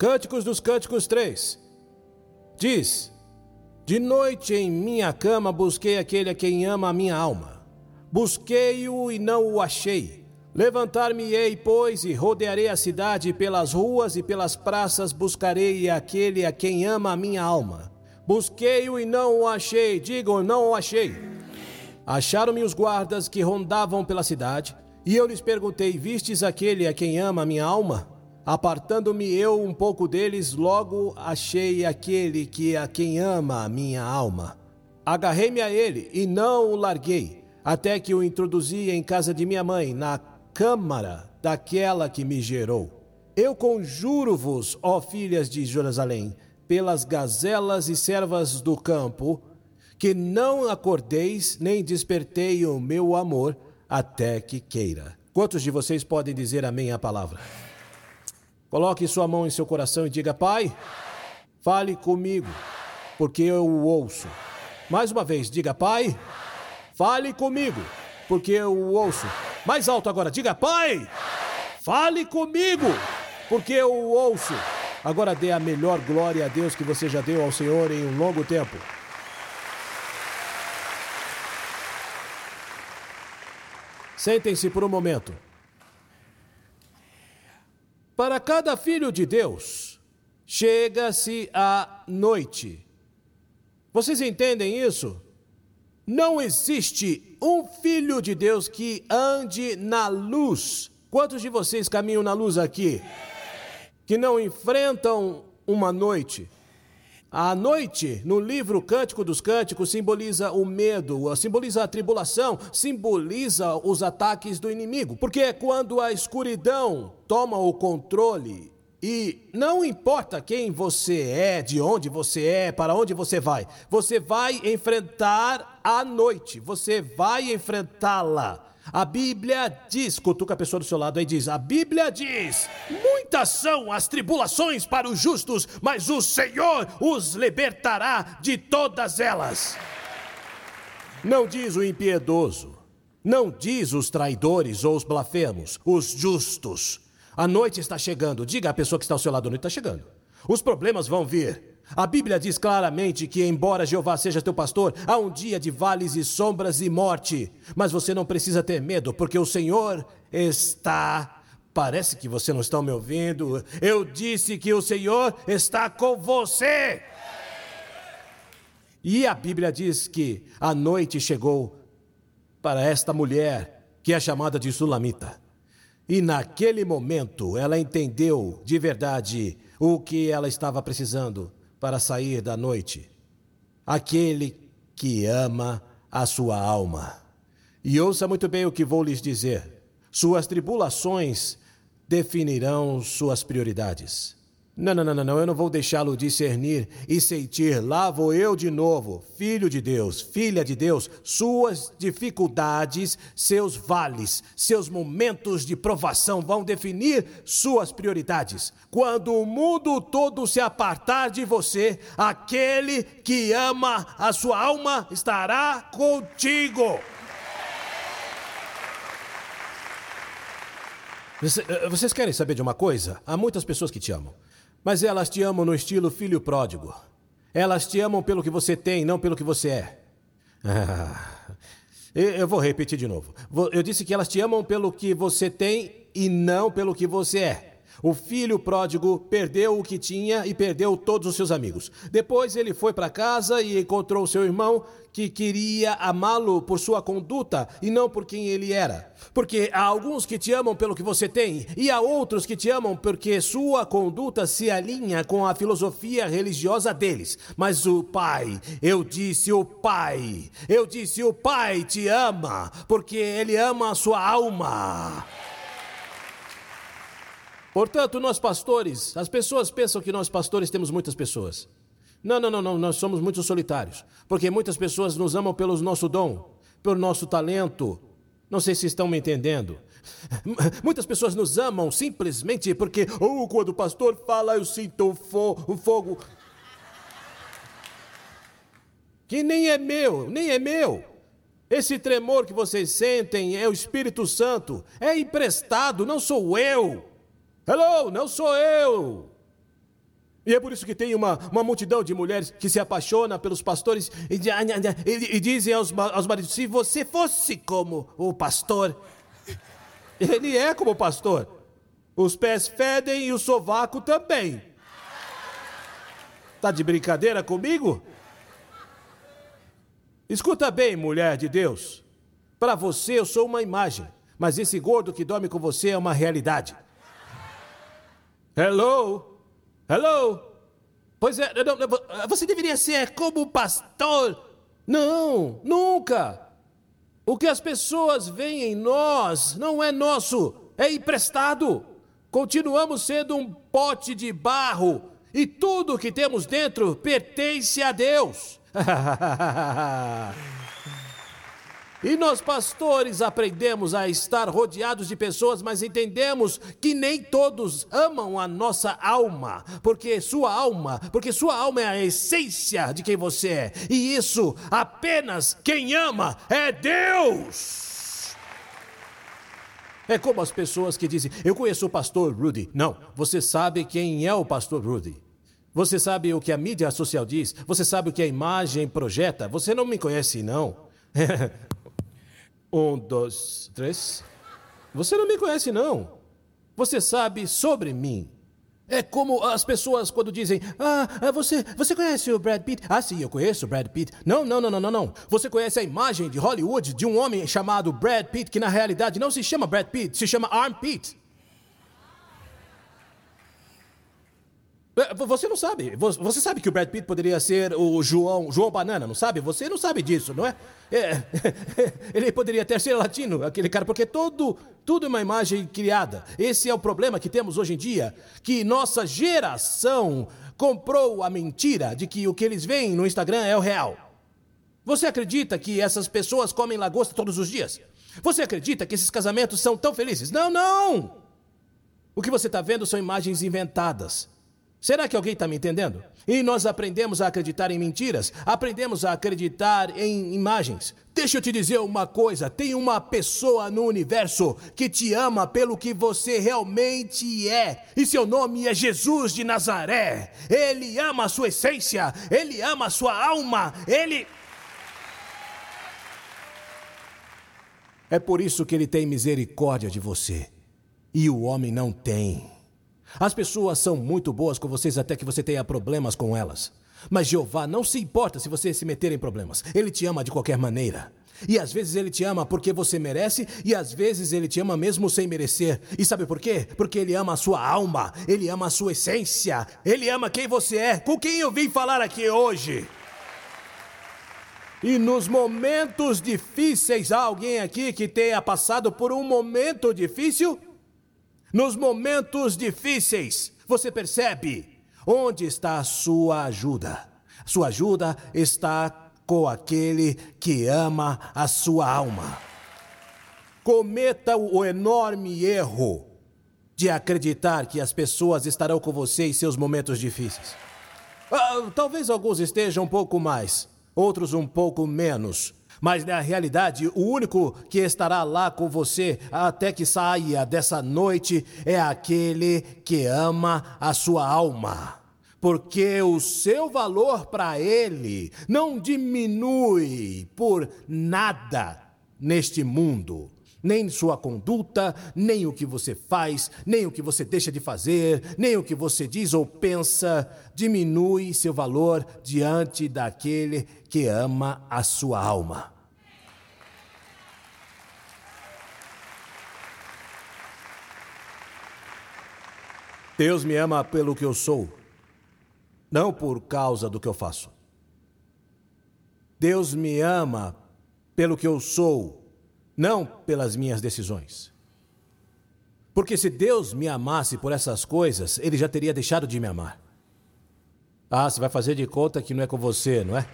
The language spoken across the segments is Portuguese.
Cânticos dos Cânticos 3. Diz: De noite em minha cama busquei aquele a quem ama a minha alma. Busquei-o e não o achei. Levantar-me-ei, pois, e rodearei a cidade pelas ruas e pelas praças buscarei aquele a quem ama a minha alma. Busquei-o e não o achei. Digam, não o achei. Acharam-me os guardas que rondavam pela cidade, e eu lhes perguntei: Vistes aquele a quem ama a minha alma? Apartando-me eu um pouco deles, logo achei aquele que a quem ama a minha alma. Agarrei-me a ele e não o larguei, até que o introduzi em casa de minha mãe, na câmara daquela que me gerou. Eu conjuro-vos, ó filhas de Jerusalém, pelas gazelas e servas do campo, que não acordeis nem despertei o meu amor até que queira. Quantos de vocês podem dizer amém à palavra? Coloque sua mão em seu coração e diga: Pai, fale comigo, porque eu o ouço. Mais uma vez, diga: Pai, fale comigo, porque eu o ouço. Mais alto agora, diga: Pai, fale comigo, porque eu o ouço. Agora dê a melhor glória a Deus que você já deu ao Senhor em um longo tempo. Sentem-se por um momento. Para cada filho de Deus, chega-se a noite. Vocês entendem isso? Não existe um filho de Deus que ande na luz. Quantos de vocês caminham na luz aqui? Que não enfrentam uma noite? A noite, no livro Cântico dos Cânticos, simboliza o medo, simboliza a tribulação, simboliza os ataques do inimigo. Porque é quando a escuridão toma o controle e não importa quem você é, de onde você é, para onde você vai, você vai enfrentar a noite, você vai enfrentá-la. A Bíblia diz, cutuca a pessoa do seu lado aí diz: A Bíblia diz: Muitas são as tribulações para os justos, mas o Senhor os libertará de todas elas. Não diz o impiedoso, não diz os traidores ou os blasfemos, os justos. A noite está chegando. Diga à pessoa que está ao seu lado: a noite está chegando. Os problemas vão vir. A Bíblia diz claramente que, embora Jeová seja teu pastor, há um dia de vales e sombras e morte. Mas você não precisa ter medo, porque o Senhor está. Parece que você não está me ouvindo. Eu disse que o Senhor está com você. E a Bíblia diz que a noite chegou para esta mulher, que é chamada de Sulamita. E naquele momento ela entendeu de verdade o que ela estava precisando para sair da noite. Aquele que ama a sua alma. E ouça muito bem o que vou lhes dizer: suas tribulações definirão suas prioridades. Não, não, não, não, eu não vou deixá-lo discernir e sentir. Lá vou eu de novo, filho de Deus, filha de Deus, suas dificuldades, seus vales, seus momentos de provação vão definir suas prioridades. Quando o mundo todo se apartar de você, aquele que ama a sua alma estará contigo. Eh, vocês querem saber de uma coisa? Há muitas pessoas que te amam. Mas elas te amam no estilo filho pródigo. Elas te amam pelo que você tem, não pelo que você é. Eu vou repetir de novo. Eu disse que elas te amam pelo que você tem e não pelo que você é. O filho pródigo perdeu o que tinha e perdeu todos os seus amigos. Depois ele foi para casa e encontrou seu irmão que queria amá-lo por sua conduta e não por quem ele era. Porque há alguns que te amam pelo que você tem e há outros que te amam porque sua conduta se alinha com a filosofia religiosa deles. Mas o Pai, eu disse o Pai, eu disse o Pai te ama porque ele ama a sua alma. Portanto, nós pastores, as pessoas pensam que nós pastores temos muitas pessoas. Não, não, não, não, nós somos muito solitários, porque muitas pessoas nos amam pelo nosso dom, pelo nosso talento. Não sei se estão me entendendo. Muitas pessoas nos amam simplesmente porque, oh, quando o pastor fala, eu sinto o, fo o fogo. Que nem é meu, nem é meu. Esse tremor que vocês sentem é o Espírito Santo, é emprestado, não sou eu. Hello, não sou eu. E é por isso que tem uma, uma multidão de mulheres que se apaixona pelos pastores e, e, e dizem aos, aos maridos: se você fosse como o pastor, ele é como o pastor. Os pés fedem e o sovaco também. Tá de brincadeira comigo? Escuta bem, mulher de Deus. Para você eu sou uma imagem, mas esse gordo que dorme com você é uma realidade. Hello? Hello? Pois é, não, não, você deveria ser como pastor. Não, nunca. O que as pessoas veem em nós não é nosso, é emprestado. Continuamos sendo um pote de barro e tudo que temos dentro pertence a Deus. E nós, pastores, aprendemos a estar rodeados de pessoas, mas entendemos que nem todos amam a nossa alma, porque sua alma, porque sua alma é a essência de quem você é. E isso apenas quem ama é Deus. É como as pessoas que dizem: Eu conheço o pastor Rudy. Não, você sabe quem é o pastor Rudy. Você sabe o que a mídia social diz? Você sabe o que a imagem projeta? Você não me conhece, não. um, dois, três. Você não me conhece, não. Você sabe sobre mim. É como as pessoas quando dizem: Ah, ah você, você conhece o Brad Pitt? Ah, sim, eu conheço o Brad Pitt. Não, não, não, não, não, não. Você conhece a imagem de Hollywood de um homem chamado Brad Pitt, que na realidade não se chama Brad Pitt, se chama Arm Pitt. Você não sabe. Você sabe que o Brad Pitt poderia ser o João, João Banana, não sabe? Você não sabe disso, não é? é ele poderia até ser latino, aquele cara, porque todo, tudo é uma imagem criada. Esse é o problema que temos hoje em dia, que nossa geração comprou a mentira de que o que eles veem no Instagram é o real. Você acredita que essas pessoas comem lagosta todos os dias? Você acredita que esses casamentos são tão felizes? Não, não! O que você está vendo são imagens inventadas. Será que alguém está me entendendo? E nós aprendemos a acreditar em mentiras, aprendemos a acreditar em imagens. Deixa eu te dizer uma coisa: tem uma pessoa no universo que te ama pelo que você realmente é, e seu nome é Jesus de Nazaré. Ele ama a sua essência, ele ama a sua alma, ele. É por isso que ele tem misericórdia de você, e o homem não tem. As pessoas são muito boas com vocês até que você tenha problemas com elas. Mas Jeová não se importa se você se meter em problemas. Ele te ama de qualquer maneira. E às vezes ele te ama porque você merece, e às vezes ele te ama mesmo sem merecer. E sabe por quê? Porque ele ama a sua alma, ele ama a sua essência, ele ama quem você é, com quem eu vim falar aqui hoje. E nos momentos difíceis, há alguém aqui que tenha passado por um momento difícil? Nos momentos difíceis, você percebe onde está a sua ajuda. Sua ajuda está com aquele que ama a sua alma. Cometa o enorme erro de acreditar que as pessoas estarão com você em seus momentos difíceis. Ah, talvez alguns estejam um pouco mais, outros um pouco menos. Mas na realidade, o único que estará lá com você até que saia dessa noite é aquele que ama a sua alma. Porque o seu valor para ele não diminui por nada neste mundo nem sua conduta, nem o que você faz, nem o que você deixa de fazer, nem o que você diz ou pensa, diminui seu valor diante daquele que ama a sua alma. Deus me ama pelo que eu sou, não por causa do que eu faço. Deus me ama pelo que eu sou não pelas minhas decisões. Porque se Deus me amasse por essas coisas, ele já teria deixado de me amar. Ah, você vai fazer de conta que não é com você, não é?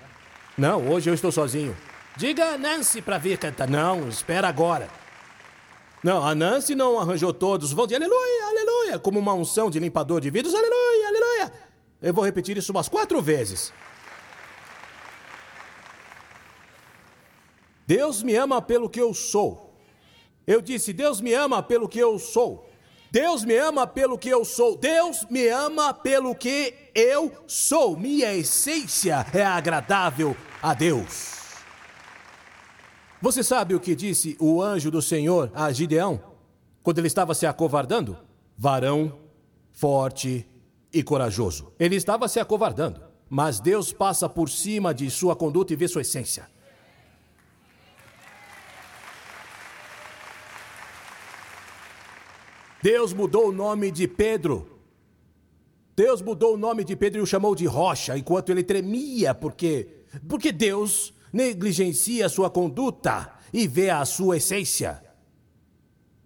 Não, hoje eu estou sozinho. Diga a Nancy para vir cantar. Não, espera agora. Não, a Nancy não arranjou todos. Vão dizer aleluia, aleluia, como uma unção de limpador de vidros, aleluia, aleluia. Eu vou repetir isso umas quatro vezes. Deus me ama pelo que eu sou. Eu disse: Deus me ama pelo que eu sou. Deus me ama pelo que eu sou. Deus me ama pelo que eu sou. Minha essência é agradável a Deus. Você sabe o que disse o anjo do Senhor a Gideão quando ele estava se acovardando? Varão forte e corajoso. Ele estava se acovardando, mas Deus passa por cima de sua conduta e vê sua essência. Deus mudou o nome de Pedro. Deus mudou o nome de Pedro e o chamou de rocha, enquanto ele tremia, porque porque Deus negligencia sua conduta e vê a sua essência.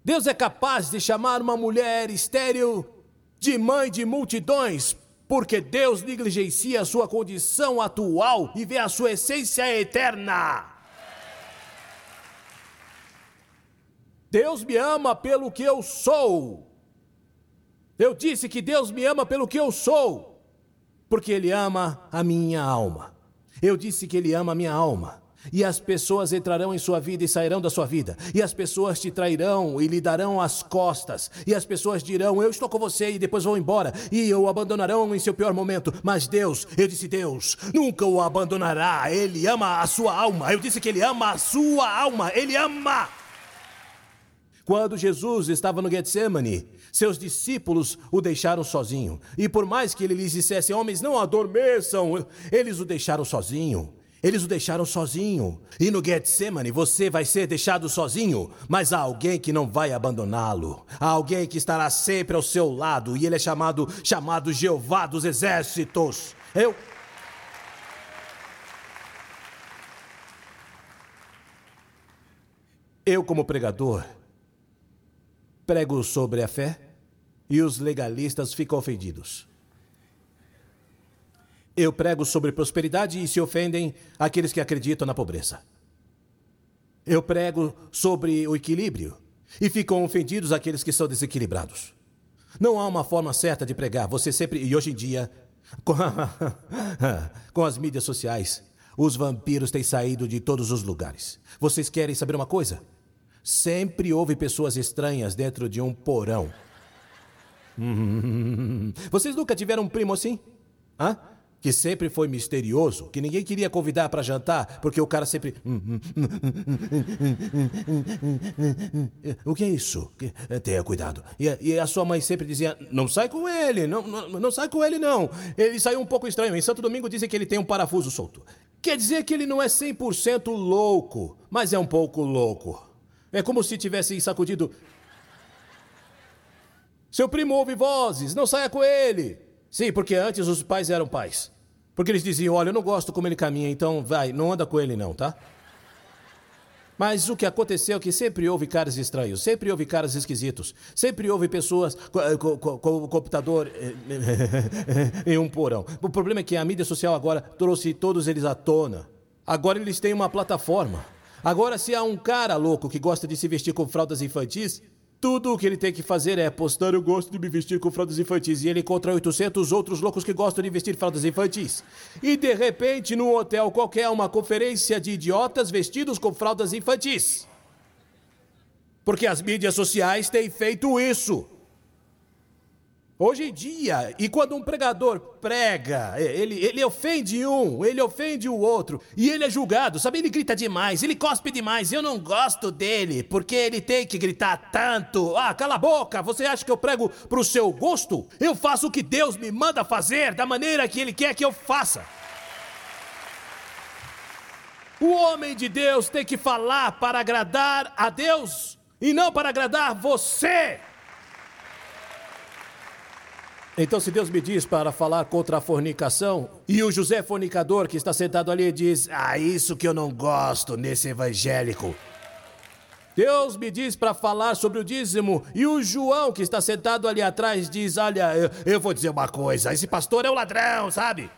Deus é capaz de chamar uma mulher estéril de mãe de multidões, porque Deus negligencia a sua condição atual e vê a sua essência eterna. Deus me ama pelo que eu sou. Eu disse que Deus me ama pelo que eu sou, porque Ele ama a minha alma. Eu disse que Ele ama a minha alma. E as pessoas entrarão em sua vida e sairão da sua vida. E as pessoas te trairão e lhe darão as costas. E as pessoas dirão: Eu estou com você, e depois vão embora. E o abandonarão em seu pior momento. Mas Deus, eu disse: Deus, nunca o abandonará. Ele ama a sua alma. Eu disse que ele ama a sua alma. Ele ama. Quando Jesus estava no Getsemane, seus discípulos o deixaram sozinho. E por mais que ele lhes dissesse, homens, não adormeçam, eles o deixaram sozinho. Eles o deixaram sozinho. E no Getsemane você vai ser deixado sozinho, mas há alguém que não vai abandoná-lo. Há alguém que estará sempre ao seu lado, e ele é chamado chamado Jeová dos exércitos. Eu Eu como pregador prego sobre a fé e os legalistas ficam ofendidos. Eu prego sobre prosperidade e se ofendem aqueles que acreditam na pobreza. Eu prego sobre o equilíbrio e ficam ofendidos aqueles que são desequilibrados. Não há uma forma certa de pregar. Você sempre. E hoje em dia, com, com as mídias sociais, os vampiros têm saído de todos os lugares. Vocês querem saber uma coisa? Sempre houve pessoas estranhas dentro de um porão. Vocês nunca tiveram um primo assim? Hã? Que sempre foi misterioso, que ninguém queria convidar para jantar, porque o cara sempre. O que é isso? Tenha cuidado. E a sua mãe sempre dizia: Não sai com ele, não, não, não sai com ele, não. Ele saiu um pouco estranho. Em Santo Domingo dizem que ele tem um parafuso solto. Quer dizer que ele não é 100% louco, mas é um pouco louco. É como se tivessem sacudido. Seu primo ouve vozes, não saia com ele. Sim, porque antes os pais eram pais. Porque eles diziam: Olha, eu não gosto como ele caminha, então vai, não anda com ele, não, tá? Mas o que aconteceu é que sempre houve caras estranhos, sempre houve caras esquisitos, sempre houve pessoas com, com o computador em um porão. O problema é que a mídia social agora trouxe todos eles à tona. Agora eles têm uma plataforma. Agora, se há um cara louco que gosta de se vestir com fraldas infantis, tudo o que ele tem que fazer é postar eu gosto de me vestir com fraldas infantis e ele encontra 800 outros loucos que gostam de vestir fraldas infantis. E de repente, num hotel qualquer, uma conferência de idiotas vestidos com fraldas infantis. Porque as mídias sociais têm feito isso. Hoje em dia, e quando um pregador prega, é, ele, ele ofende um, ele ofende o outro, e ele é julgado, sabe? Ele grita demais, ele cospe demais. Eu não gosto dele, porque ele tem que gritar tanto. Ah, cala a boca, você acha que eu prego pro seu gosto? Eu faço o que Deus me manda fazer, da maneira que Ele quer que eu faça. O homem de Deus tem que falar para agradar a Deus e não para agradar você. Então, se Deus me diz para falar contra a fornicação, e o José fornicador que está sentado ali diz: Ah, isso que eu não gosto nesse evangélico. Deus me diz para falar sobre o dízimo, e o João que está sentado ali atrás diz: Olha, eu, eu vou dizer uma coisa, esse pastor é o ladrão, sabe?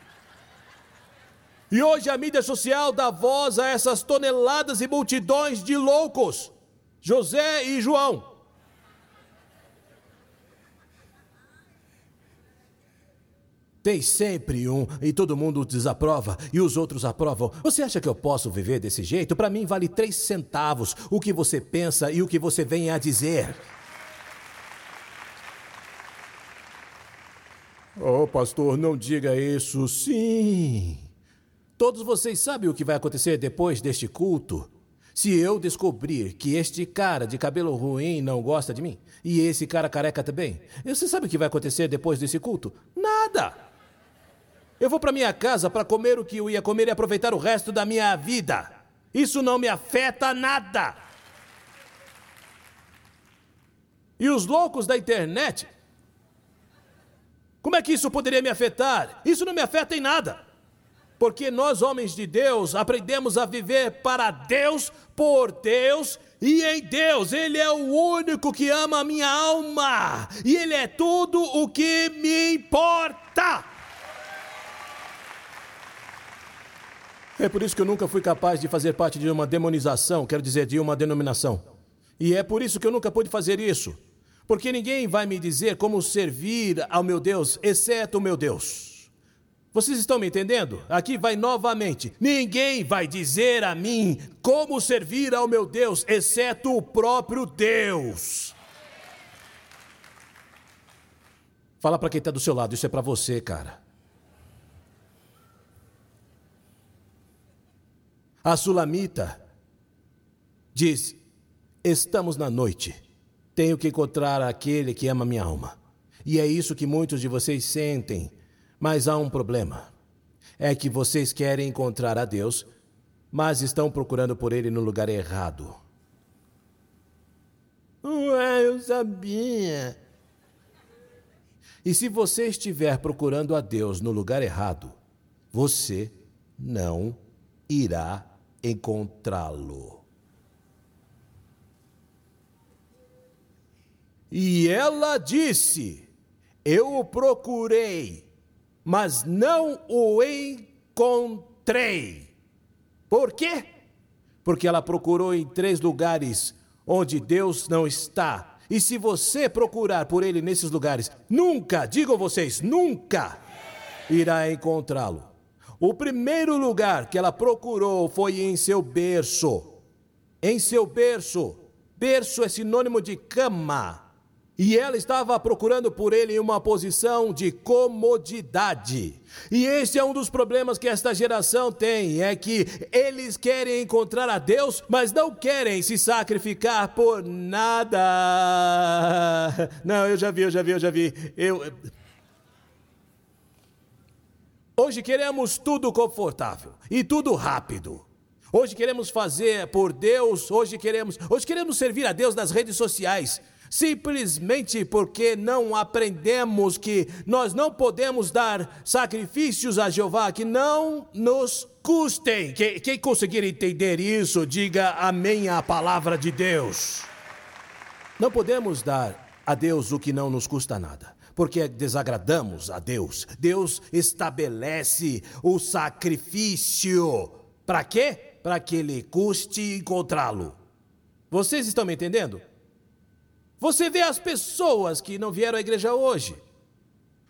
E hoje a mídia social dá voz a essas toneladas e multidões de loucos, José e João. Tem sempre um e todo mundo desaprova e os outros aprovam. Você acha que eu posso viver desse jeito? Para mim vale três centavos o que você pensa e o que você vem a dizer. Oh, pastor, não diga isso. Sim. Todos vocês sabem o que vai acontecer depois deste culto? Se eu descobrir que este cara de cabelo ruim não gosta de mim, e esse cara careca também, você sabe o que vai acontecer depois desse culto? Nada! Eu vou para minha casa para comer o que eu ia comer e aproveitar o resto da minha vida. Isso não me afeta nada. E os loucos da internet? Como é que isso poderia me afetar? Isso não me afeta em nada porque nós, homens de Deus, aprendemos a viver para Deus, por Deus e em Deus. Ele é o único que ama a minha alma, e Ele é tudo o que me importa. É por isso que eu nunca fui capaz de fazer parte de uma demonização, quero dizer, de uma denominação. E é por isso que eu nunca pude fazer isso. Porque ninguém vai me dizer como servir ao meu Deus, exceto o meu Deus. Vocês estão me entendendo? Aqui vai novamente. Ninguém vai dizer a mim como servir ao meu Deus, exceto o próprio Deus. Fala para quem está do seu lado, isso é para você, cara. A sulamita diz: Estamos na noite. Tenho que encontrar aquele que ama minha alma. E é isso que muitos de vocês sentem mas há um problema. É que vocês querem encontrar a Deus, mas estão procurando por Ele no lugar errado. Ué, eu sabia. E se você estiver procurando a Deus no lugar errado, você não irá encontrá-lo. E ela disse: Eu o procurei mas não o encontrei. Por quê? Porque ela procurou em três lugares onde Deus não está. E se você procurar por ele nesses lugares, nunca, digam vocês, nunca irá encontrá-lo. O primeiro lugar que ela procurou foi em seu berço. Em seu berço. Berço é sinônimo de cama. E ela estava procurando por ele em uma posição de comodidade. E esse é um dos problemas que esta geração tem: é que eles querem encontrar a Deus, mas não querem se sacrificar por nada. Não, eu já vi, eu já vi, eu já vi. Eu. Hoje queremos tudo confortável e tudo rápido. Hoje queremos fazer por Deus, hoje queremos, hoje queremos servir a Deus nas redes sociais simplesmente porque não aprendemos que nós não podemos dar sacrifícios a Jeová que não nos custem. Quem, quem conseguir entender isso, diga amém à palavra de Deus. Não podemos dar a Deus o que não nos custa nada porque desagradamos a Deus. Deus estabelece o sacrifício. Para quê? Para que ele custe encontrá-lo. Vocês estão me entendendo? Você vê as pessoas que não vieram à igreja hoje.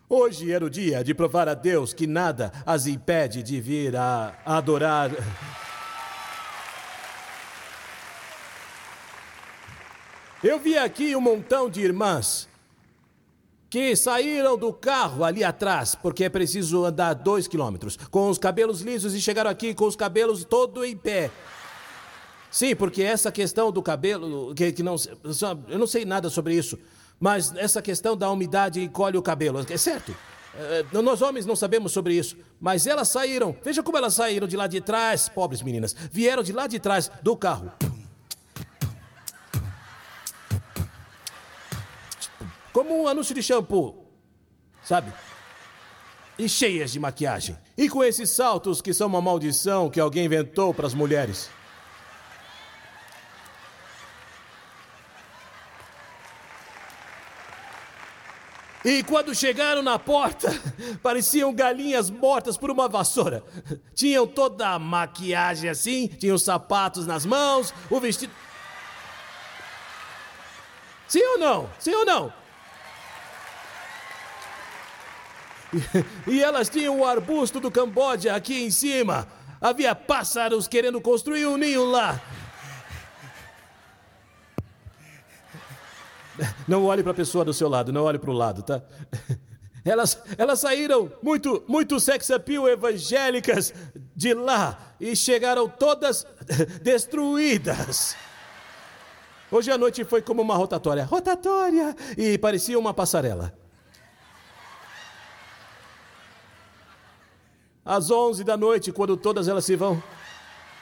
Hoje era o dia de provar a Deus que nada as impede de vir a adorar. Eu vi aqui um montão de irmãs que saíram do carro ali atrás, porque é preciso andar dois quilômetros, com os cabelos lisos e chegaram aqui com os cabelos todo em pé. Sim, porque essa questão do cabelo, que, que não, eu não sei nada sobre isso, mas essa questão da umidade encolhe o cabelo, é certo? É, nós homens não sabemos sobre isso, mas elas saíram, veja como elas saíram de lá de trás, pobres meninas, vieram de lá de trás do carro. Como um anúncio de shampoo, sabe? E cheias de maquiagem. E com esses saltos que são uma maldição que alguém inventou para as mulheres. E quando chegaram na porta, pareciam galinhas mortas por uma vassoura. Tinham toda a maquiagem assim, tinham sapatos nas mãos, o vestido. Sim ou não? Sim ou não? E elas tinham o arbusto do Camboja aqui em cima. Havia pássaros querendo construir um ninho lá. Não olhe para a pessoa do seu lado, não olhe para o lado, tá? Elas, elas saíram muito, muito sex appeal evangélicas de lá e chegaram todas destruídas. Hoje à noite foi como uma rotatória. Rotatória! E parecia uma passarela. Às onze da noite, quando todas elas se vão,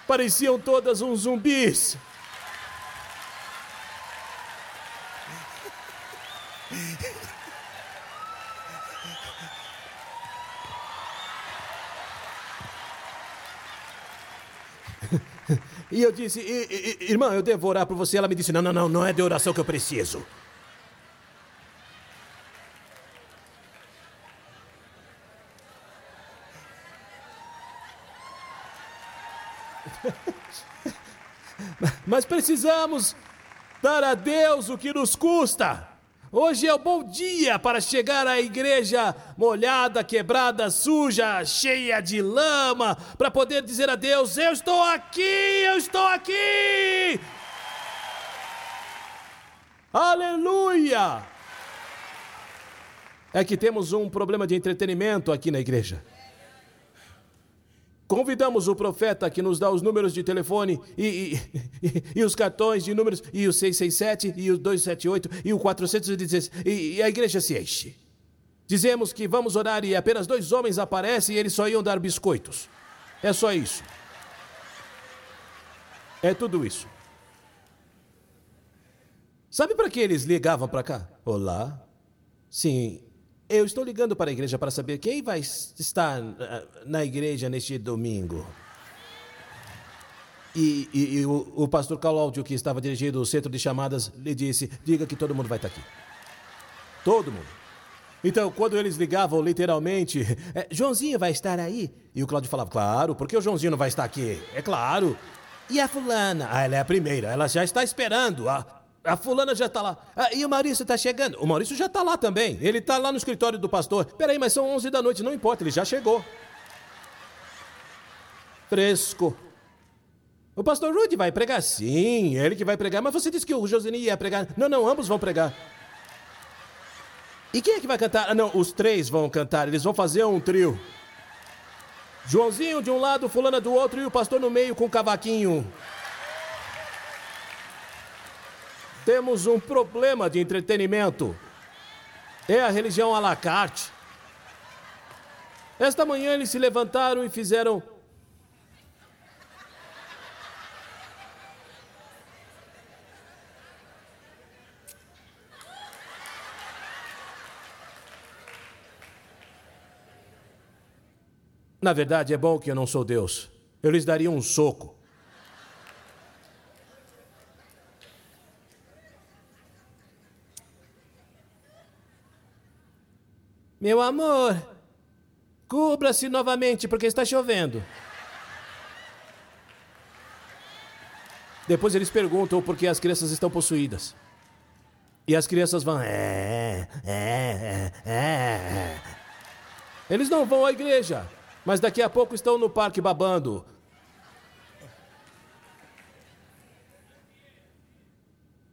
pareciam todas uns zumbis. E eu disse, irmã, eu devo orar por você. Ela me disse, não, não, não, não é de oração que eu preciso. Mas precisamos dar a Deus o que nos custa. Hoje é o um bom dia para chegar à igreja molhada, quebrada, suja, cheia de lama, para poder dizer a Deus: Eu estou aqui, eu estou aqui. Aleluia! É que temos um problema de entretenimento aqui na igreja. Convidamos o profeta que nos dá os números de telefone e, e, e, e, os cartões de números, e o 667, e o 278, e o 416, e, e a igreja se enche. Dizemos que vamos orar e apenas dois homens aparecem e eles só iam dar biscoitos. É só isso. É tudo isso. Sabe para que eles ligavam para cá? Olá. Sim, eu estou ligando para a igreja para saber quem vai estar eh, na igreja neste domingo. E, e, e o, o, pastor Cláudio, que estava dirigindo o centro de chamadas, lhe disse: diga que todo mundo vai estar aqui. Todo mundo. Então, quando eles ligavam literalmente, é, Joãozinho vai estar aí? E o Cláudio falava: claro, porque o Joãozinho não vai estar aqui? É claro. E a fulana? Ah, ela é a primeira, ela já está esperando. Ah, a fulana já está lá. Ah, e o Maurício está chegando. O Maurício já está lá também. Ele está lá no escritório do pastor. Peraí, mas são 11 da noite. Não importa, ele já chegou. Fresco. O pastor Rudy vai pregar? Sim, ele que vai pregar. Mas você disse que o Josini ia pregar. Não, não, ambos vão pregar. E quem é que vai cantar? Ah, não, os três vão cantar. Eles vão fazer um trio. Joãozinho de um lado, fulana do outro e o pastor no meio com o cavaquinho. Temos um problema de entretenimento. É a religião à la carte. Esta manhã eles se levantaram e fizeram. Na verdade, é bom que eu não sou Deus. Eu lhes daria um soco. Meu amor, cubra-se novamente porque está chovendo. Depois eles perguntam por que as crianças estão possuídas. E as crianças vão. É, é, é, é. Eles não vão à igreja, mas daqui a pouco estão no parque babando.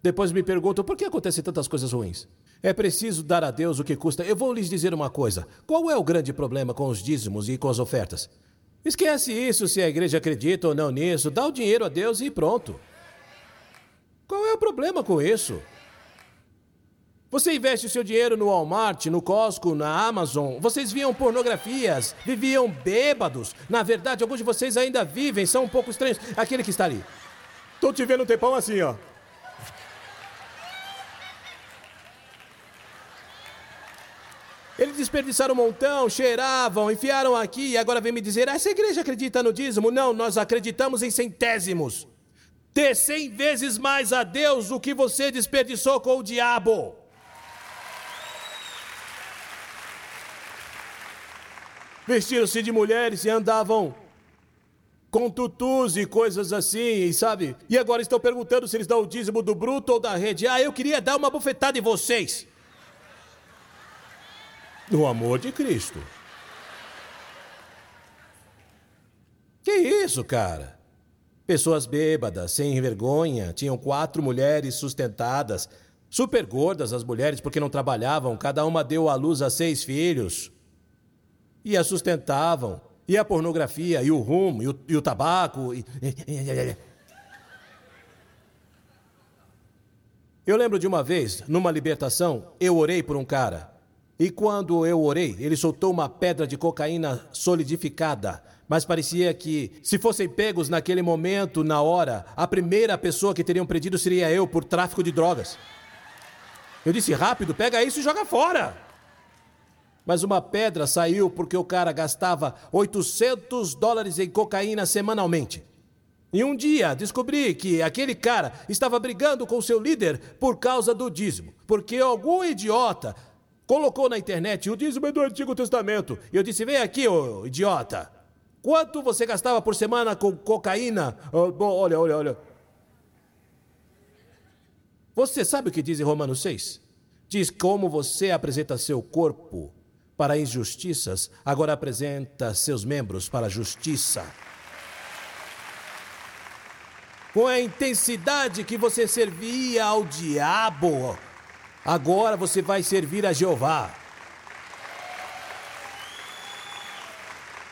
Depois me perguntam por que acontecem tantas coisas ruins. É preciso dar a Deus o que custa. Eu vou lhes dizer uma coisa: qual é o grande problema com os dízimos e com as ofertas? Esquece isso se a igreja acredita ou não nisso, dá o dinheiro a Deus e pronto. Qual é o problema com isso? Você investe o seu dinheiro no Walmart, no Costco, na Amazon. Vocês viam pornografias, viviam bêbados. Na verdade, alguns de vocês ainda vivem, são um pouco estranhos. Aquele que está ali. Tô te vendo um tempão assim, ó. Eles desperdiçaram um montão, cheiravam, enfiaram aqui e agora vem me dizer: essa igreja acredita no dízimo? Não, nós acreditamos em centésimos. Dê cem vezes mais a Deus o que você desperdiçou com o diabo. Vestiram-se de mulheres e andavam com tutus e coisas assim, sabe? E agora estão perguntando se eles dão o dízimo do bruto ou da rede. Ah, eu queria dar uma bufetada em vocês. No amor de Cristo. Que isso, cara? Pessoas bêbadas, sem vergonha, tinham quatro mulheres sustentadas, Super gordas as mulheres porque não trabalhavam, cada uma deu à luz a seis filhos. E a sustentavam. E a pornografia, e o rumo, e o, e o tabaco. E... Eu lembro de uma vez, numa libertação, eu orei por um cara. E quando eu orei, ele soltou uma pedra de cocaína solidificada. Mas parecia que, se fossem pegos naquele momento, na hora, a primeira pessoa que teriam prendido seria eu por tráfico de drogas. Eu disse: rápido, pega isso e joga fora. Mas uma pedra saiu porque o cara gastava 800 dólares em cocaína semanalmente. E um dia descobri que aquele cara estava brigando com seu líder por causa do dízimo, porque algum idiota colocou na internet o dízimo do Antigo Testamento. E eu disse: vem aqui, ô idiota. Quanto você gastava por semana com cocaína? Oh, bom, olha, olha, olha. Você sabe o que diz em Romanos 6? Diz como você apresenta seu corpo para injustiças, agora apresenta seus membros para a justiça. Com a intensidade que você servia ao diabo, Agora você vai servir a Jeová.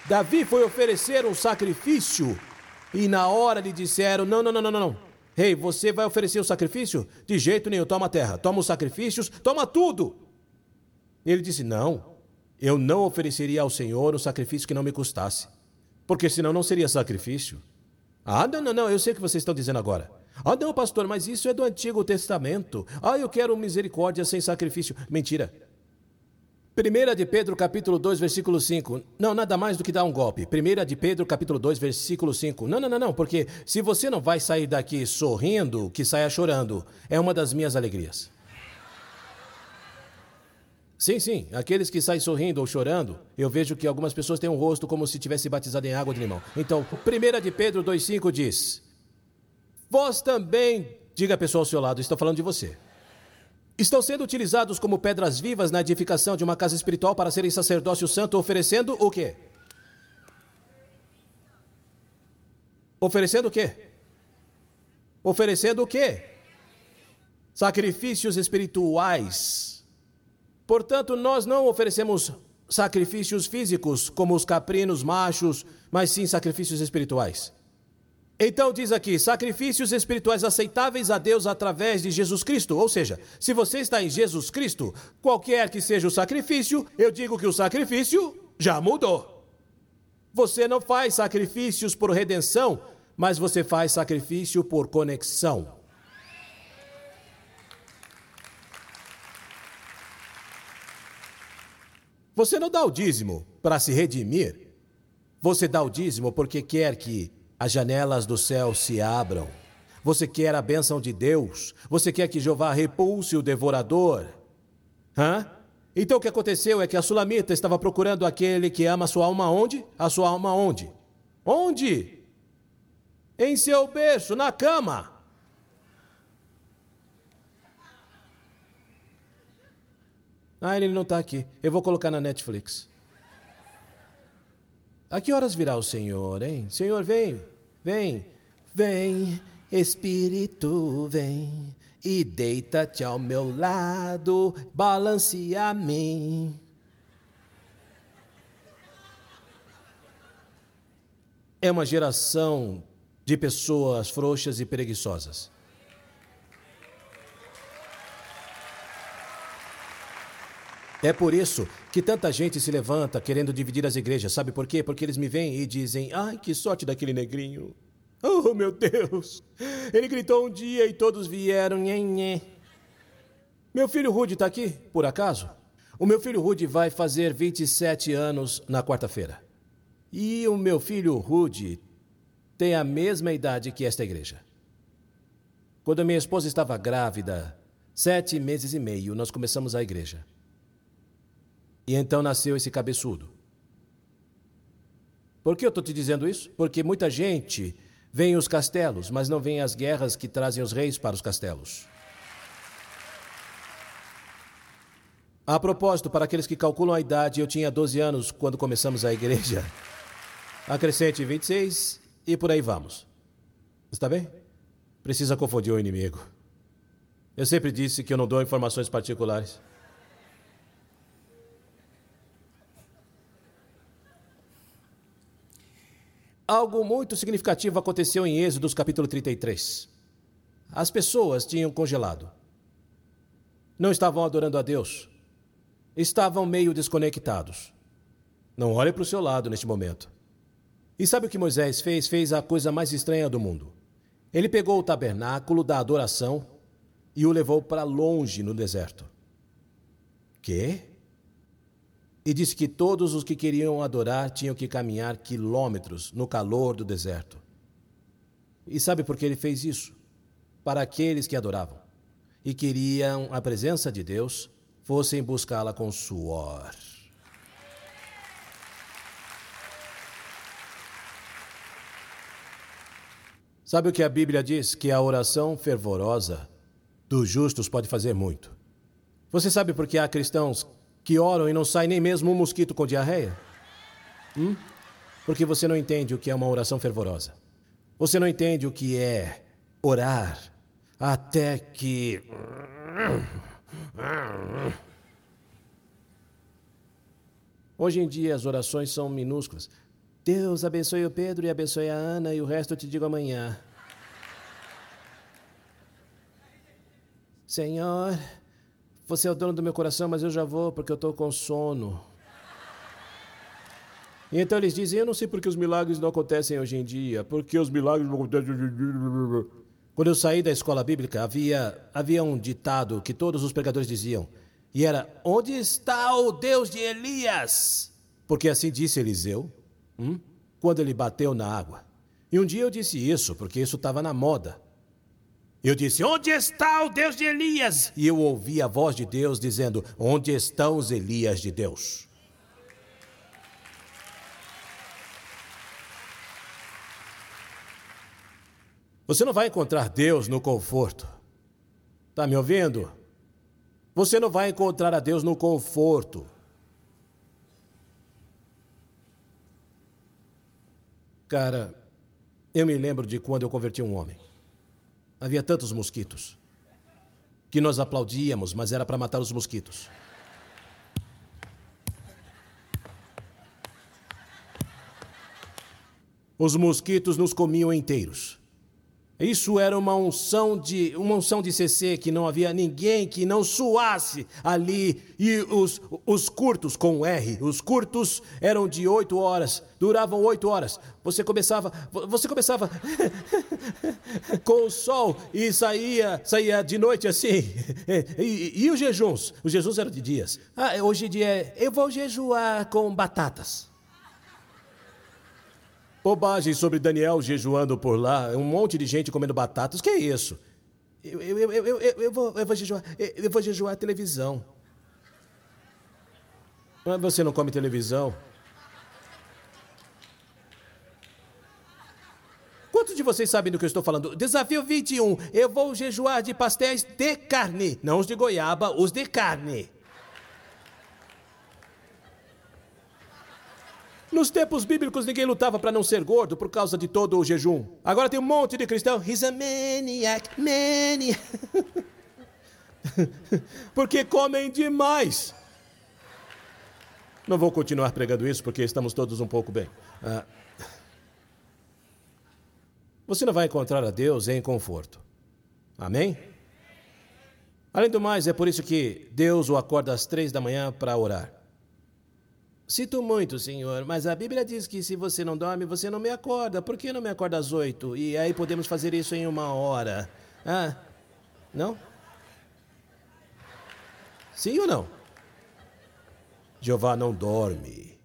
Davi foi oferecer um sacrifício e na hora lhe disseram: Não, não, não, não, não. Rei, hey, você vai oferecer o sacrifício? De jeito nenhum, toma a terra, toma os sacrifícios, toma tudo. Ele disse: Não, eu não ofereceria ao Senhor um sacrifício que não me custasse, porque senão não seria sacrifício. Ah, não, não, não, eu sei o que vocês estão dizendo agora. Ah, não, pastor, mas isso é do Antigo Testamento. Ah, eu quero misericórdia sem sacrifício. Mentira. 1 de Pedro, capítulo 2, versículo 5. Não, nada mais do que dar um golpe. 1 de Pedro, capítulo 2, versículo 5. Não, não, não, não, porque se você não vai sair daqui sorrindo, que saia chorando. É uma das minhas alegrias. Sim, sim, aqueles que saem sorrindo ou chorando, eu vejo que algumas pessoas têm um rosto como se tivesse batizado em água de limão. Então, 1 de Pedro 2,5 diz: Vós também, diga a pessoa ao seu lado, estou falando de você. Estão sendo utilizados como pedras vivas na edificação de uma casa espiritual para serem sacerdócio santo, oferecendo o quê? Oferecendo o quê? Oferecendo o quê? Sacrifícios espirituais. Portanto, nós não oferecemos sacrifícios físicos, como os caprinos machos, mas sim sacrifícios espirituais. Então diz aqui: sacrifícios espirituais aceitáveis a Deus através de Jesus Cristo. Ou seja, se você está em Jesus Cristo, qualquer que seja o sacrifício, eu digo que o sacrifício já mudou. Você não faz sacrifícios por redenção, mas você faz sacrifício por conexão. Você não dá o dízimo para se redimir. Você dá o dízimo porque quer que as janelas do céu se abram. Você quer a bênção de Deus? Você quer que Jeová repulse o devorador? Hã? Então o que aconteceu é que a sulamita estava procurando aquele que ama sua alma onde? A sua alma onde? Onde? Em seu berço, na cama. Ah, ele não está aqui. Eu vou colocar na Netflix. A que horas virá o Senhor, hein? Senhor, vem, vem, vem, Espírito, vem e deita-te ao meu lado, balance a mim. É uma geração de pessoas frouxas e preguiçosas. É por isso que tanta gente se levanta querendo dividir as igrejas. Sabe por quê? Porque eles me vêm e dizem: ai, que sorte daquele negrinho. Oh, meu Deus! Ele gritou um dia e todos vieram. Nhê, nhê. Meu filho Rude está aqui, por acaso? O meu filho Rude vai fazer 27 anos na quarta-feira. E o meu filho Rude tem a mesma idade que esta igreja. Quando minha esposa estava grávida, sete meses e meio, nós começamos a igreja. E então nasceu esse cabeçudo. Por que eu estou te dizendo isso? Porque muita gente vem os castelos, mas não vem as guerras que trazem os reis para os castelos. A propósito, para aqueles que calculam a idade, eu tinha 12 anos quando começamos a igreja. Acrescente 26 e por aí vamos. Está bem? Precisa confundir o inimigo. Eu sempre disse que eu não dou informações particulares. Algo muito significativo aconteceu em Êxodos capítulo 33. As pessoas tinham congelado. Não estavam adorando a Deus. Estavam meio desconectados. Não olhe para o seu lado neste momento. E sabe o que Moisés fez? Fez a coisa mais estranha do mundo. Ele pegou o tabernáculo da adoração e o levou para longe no deserto. Quê? E disse que todos os que queriam adorar tinham que caminhar quilômetros no calor do deserto. E sabe por que ele fez isso? Para aqueles que adoravam e queriam a presença de Deus fossem buscá-la com suor. Sabe o que a Bíblia diz? Que a oração fervorosa dos justos pode fazer muito. Você sabe por que há cristãos que oram e não sai nem mesmo um mosquito com diarreia? Hum? Porque você não entende o que é uma oração fervorosa. Você não entende o que é orar até que. Hoje em dia as orações são minúsculas. Deus abençoe o Pedro e abençoe a Ana e o resto eu te digo amanhã. Senhor, você é o dono do meu coração, mas eu já vou porque eu estou com sono. E então eles dizem: Eu não sei porque os milagres não acontecem hoje em dia. Porque os milagres não acontecem hoje em dia. Quando eu saí da escola bíblica, havia, havia um ditado que todos os pregadores diziam. E era: Onde está o Deus de Elias? Porque assim disse Eliseu Hum? Quando ele bateu na água. E um dia eu disse isso, porque isso estava na moda. Eu disse: Onde está o Deus de Elias? E eu ouvi a voz de Deus dizendo: Onde estão os Elias de Deus? Você não vai encontrar Deus no conforto. Está me ouvindo? Você não vai encontrar a Deus no conforto. Cara, eu me lembro de quando eu converti um homem. Havia tantos mosquitos que nós aplaudíamos, mas era para matar os mosquitos. Os mosquitos nos comiam inteiros. Isso era uma unção de uma unção de CC que não havia ninguém que não suasse ali e os, os curtos com R, os curtos eram de oito horas, duravam oito horas. Você começava, você começava com o sol e saía, saía de noite assim. E, e, e os jejuns? Os jejuns eram de dias. Ah, hoje em dia é, eu vou jejuar com batatas. Bobagem sobre Daniel jejuando por lá, um monte de gente comendo batatas. Que é isso? Eu, eu, eu, eu, eu, vou, eu, vou, jejuar, eu vou jejuar televisão. Mas você não come televisão? Quantos de vocês sabem do que eu estou falando? Desafio 21. Eu vou jejuar de pastéis de carne. Não os de goiaba, os de carne. Nos tempos bíblicos, ninguém lutava para não ser gordo por causa de todo o jejum. Agora tem um monte de cristão. He's a maniac, maniac. porque comem demais. Não vou continuar pregando isso porque estamos todos um pouco bem. Ah. Você não vai encontrar a Deus em conforto. Amém? Além do mais, é por isso que Deus o acorda às três da manhã para orar. Cito muito, senhor, mas a Bíblia diz que se você não dorme, você não me acorda. Por que não me acorda às oito? E aí podemos fazer isso em uma hora. Ah, não? Sim ou não? Jeová não dorme.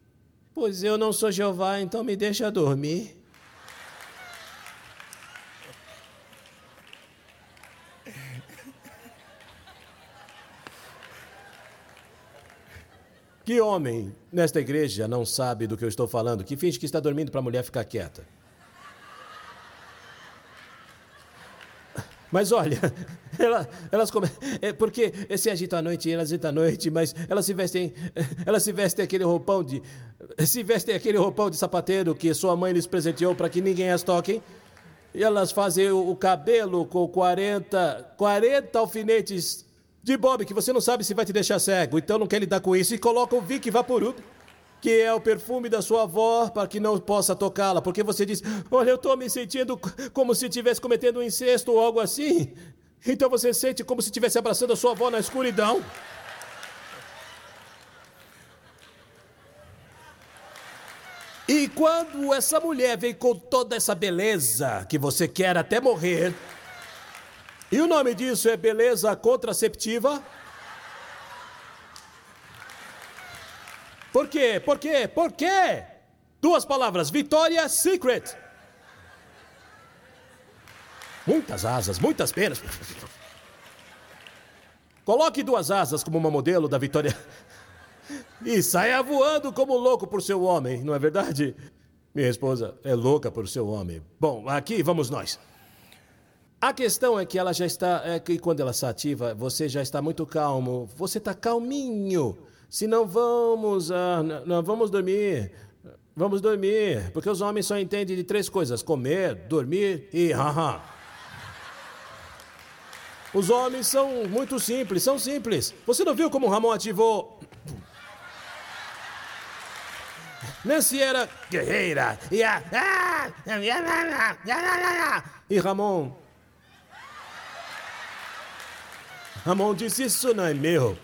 Pois eu não sou Jeová, então me deixa dormir. Que homem nesta igreja não sabe do que eu estou falando, que finge que está dormindo para a mulher ficar quieta? Mas olha, ela, elas come... é porque se agitam à noite, elas agitam à noite, mas elas se vestem, elas se vestem aquele roupão de, se vestem aquele roupão de sapateiro que sua mãe lhes presenteou para que ninguém as toque. E elas fazem o cabelo com 40, 40 alfinetes de bob que você não sabe se vai te deixar cego, então não quer lidar com isso e coloca o Vic Vaporub, que é o perfume da sua avó, para que não possa tocá-la, porque você diz: "Olha, eu estou me sentindo como se estivesse cometendo um incesto ou algo assim". Então você sente como se estivesse abraçando a sua avó na escuridão. E quando essa mulher vem com toda essa beleza que você quer até morrer, e o nome disso é beleza contraceptiva? Por quê? Por quê? Por quê? Duas palavras: Vitória Secret. Muitas asas, muitas penas. Coloque duas asas como uma modelo da Vitória e saia voando como louco por seu homem, não é verdade? Minha esposa é louca por seu homem. Bom, aqui vamos nós. A questão é que ela já está. É que quando ela está ativa, você já está muito calmo. Você está calminho. Se não vamos. Ah, não vamos dormir. Vamos dormir. Porque os homens só entendem de três coisas: comer, dormir e haha. Os homens são muito simples, são simples. Você não viu como o Ramon ativou Nancy era guerreira. E, a... e Ramon. Ramon disse: Isso não é meu.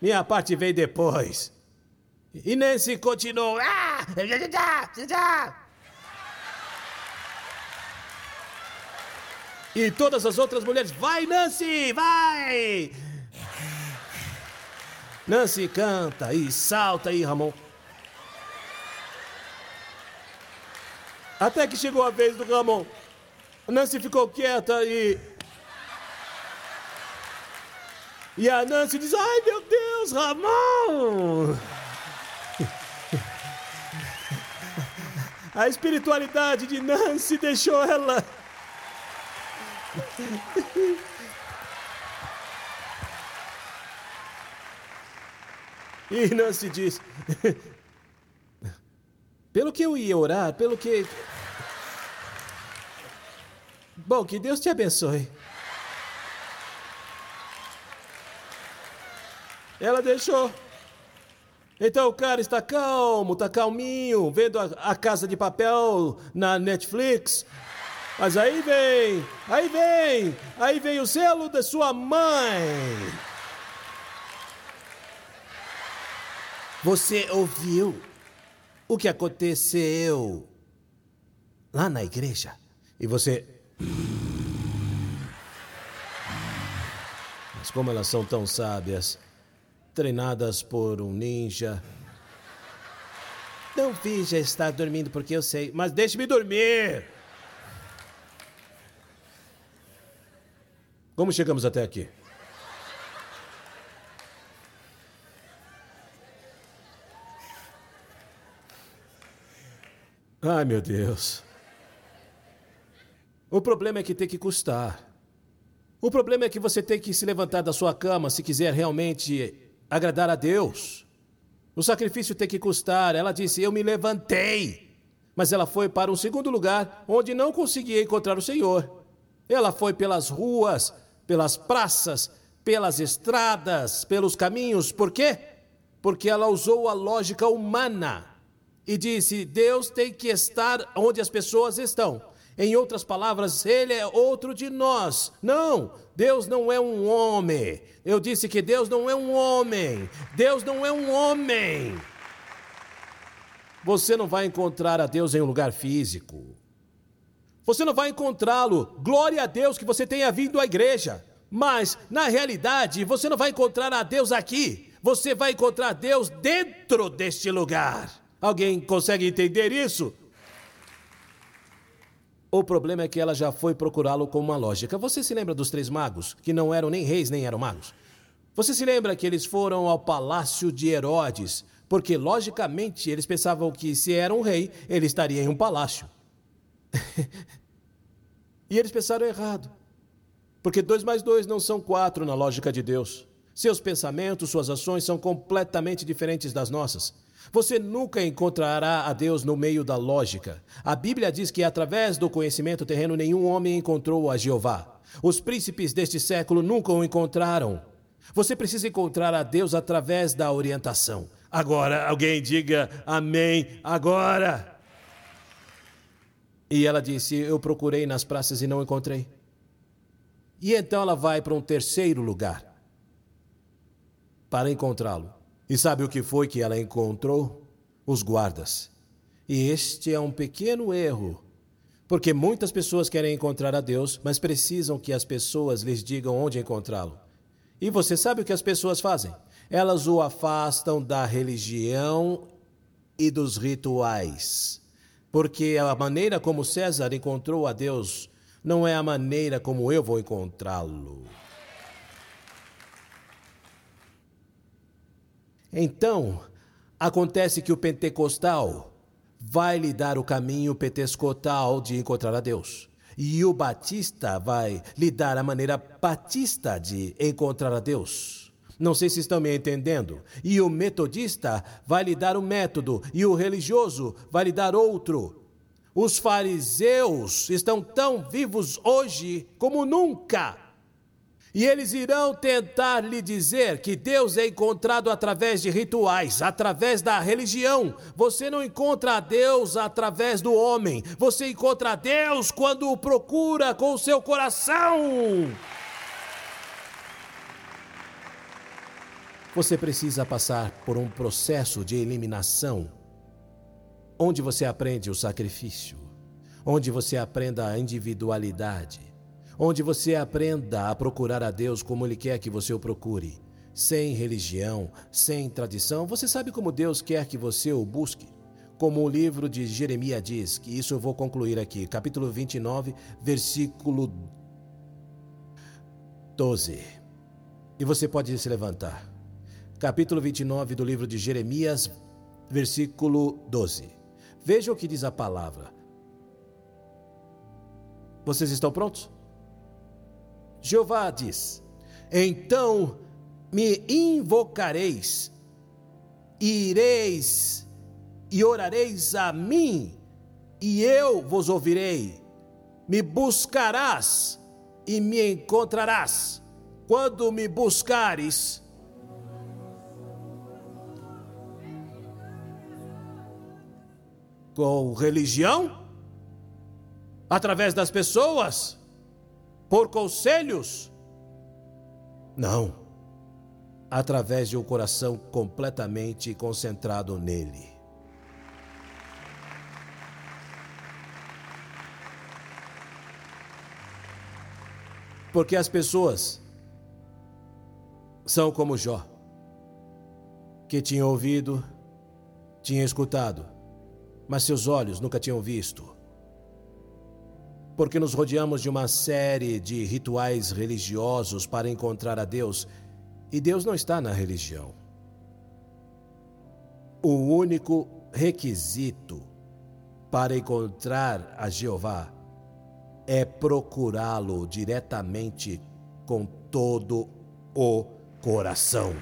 Minha parte veio depois. E Nancy continuou. E todas as outras mulheres, vai Nancy, vai! Nancy canta e salta e Ramon. Até que chegou a vez do Ramon. Nancy ficou quieta e. E a Nancy diz: Ai meu Deus, Ramon! A espiritualidade de Nancy deixou ela. E Nancy diz: pelo que eu ia orar, pelo que. Bom, que Deus te abençoe. Ela deixou. Então o cara está calmo, está calminho, vendo a, a, Casa de Papel na Netflix. Mas aí vem, aí vem, aí vem o selo da sua mãe. Você ouviu? o que aconteceu lá na igreja. E você. Mas como elas são tão sábias, treinadas por um ninja. Não finja estar dormindo porque eu sei, mas deixe-me dormir. Como chegamos até aqui? Ai, meu Deus. O problema é que tem que custar. O problema é que você tem que se levantar da sua cama se quiser realmente agradar a Deus. O sacrifício tem que custar. Ela disse: Eu me levantei. Mas ela foi para um segundo lugar onde não conseguia encontrar o Senhor. Ela foi pelas ruas, pelas praças, pelas estradas, pelos caminhos. Por quê? Porque ela usou a lógica humana e disse: Deus tem que estar onde as pessoas estão. Em outras palavras, ele é outro de nós. Não, Deus não é um homem. Eu disse que Deus não é um homem. Deus não é um homem. Você não vai encontrar a Deus em um lugar físico. Você não vai encontrá-lo. Glória a Deus que você tenha vindo à igreja. Mas, na realidade, você não vai encontrar a Deus aqui. Você vai encontrar Deus dentro deste lugar. Alguém consegue entender isso? O problema é que ela já foi procurá-lo com uma lógica. Você se lembra dos três magos, que não eram nem reis nem eram magos? Você se lembra que eles foram ao palácio de Herodes, porque logicamente eles pensavam que se era um rei, ele estaria em um palácio. e eles pensaram errado. Porque dois mais dois não são quatro na lógica de Deus. Seus pensamentos, suas ações são completamente diferentes das nossas. Você nunca encontrará a Deus no meio da lógica. A Bíblia diz que através do conhecimento terreno nenhum homem encontrou a Jeová. Os príncipes deste século nunca o encontraram. Você precisa encontrar a Deus através da orientação. Agora, alguém diga amém agora. E ela disse: Eu procurei nas praças e não encontrei. E então ela vai para um terceiro lugar para encontrá-lo. E sabe o que foi que ela encontrou? Os guardas. E este é um pequeno erro, porque muitas pessoas querem encontrar a Deus, mas precisam que as pessoas lhes digam onde encontrá-lo. E você sabe o que as pessoas fazem? Elas o afastam da religião e dos rituais. Porque a maneira como César encontrou a Deus não é a maneira como eu vou encontrá-lo. Então, acontece que o pentecostal vai lhe dar o caminho pentecostal de encontrar a Deus. E o batista vai lhe dar a maneira batista de encontrar a Deus. Não sei se estão me entendendo. E o metodista vai lhe dar um método, e o religioso vai lhe dar outro. Os fariseus estão tão vivos hoje como nunca. E eles irão tentar lhe dizer que Deus é encontrado através de rituais, através da religião. Você não encontra Deus através do homem. Você encontra Deus quando o procura com o seu coração. Você precisa passar por um processo de eliminação, onde você aprende o sacrifício, onde você aprenda a individualidade onde você aprenda a procurar a Deus como Ele quer que você o procure, sem religião, sem tradição. Você sabe como Deus quer que você o busque? Como o livro de Jeremias diz, que isso eu vou concluir aqui, capítulo 29, versículo 12. E você pode se levantar. Capítulo 29 do livro de Jeremias, versículo 12. Veja o que diz a palavra. Vocês estão prontos? Jeová diz: Então me invocareis, ireis e orareis a mim, e eu vos ouvirei. Me buscarás e me encontrarás. Quando me buscares, com religião? Através das pessoas? Por conselhos. Não. Através de um coração completamente concentrado nele. Porque as pessoas são como Jó, que tinha ouvido, tinha escutado, mas seus olhos nunca tinham visto porque nos rodeamos de uma série de rituais religiosos para encontrar a Deus, e Deus não está na religião. O único requisito para encontrar a Jeová é procurá-lo diretamente com todo o coração.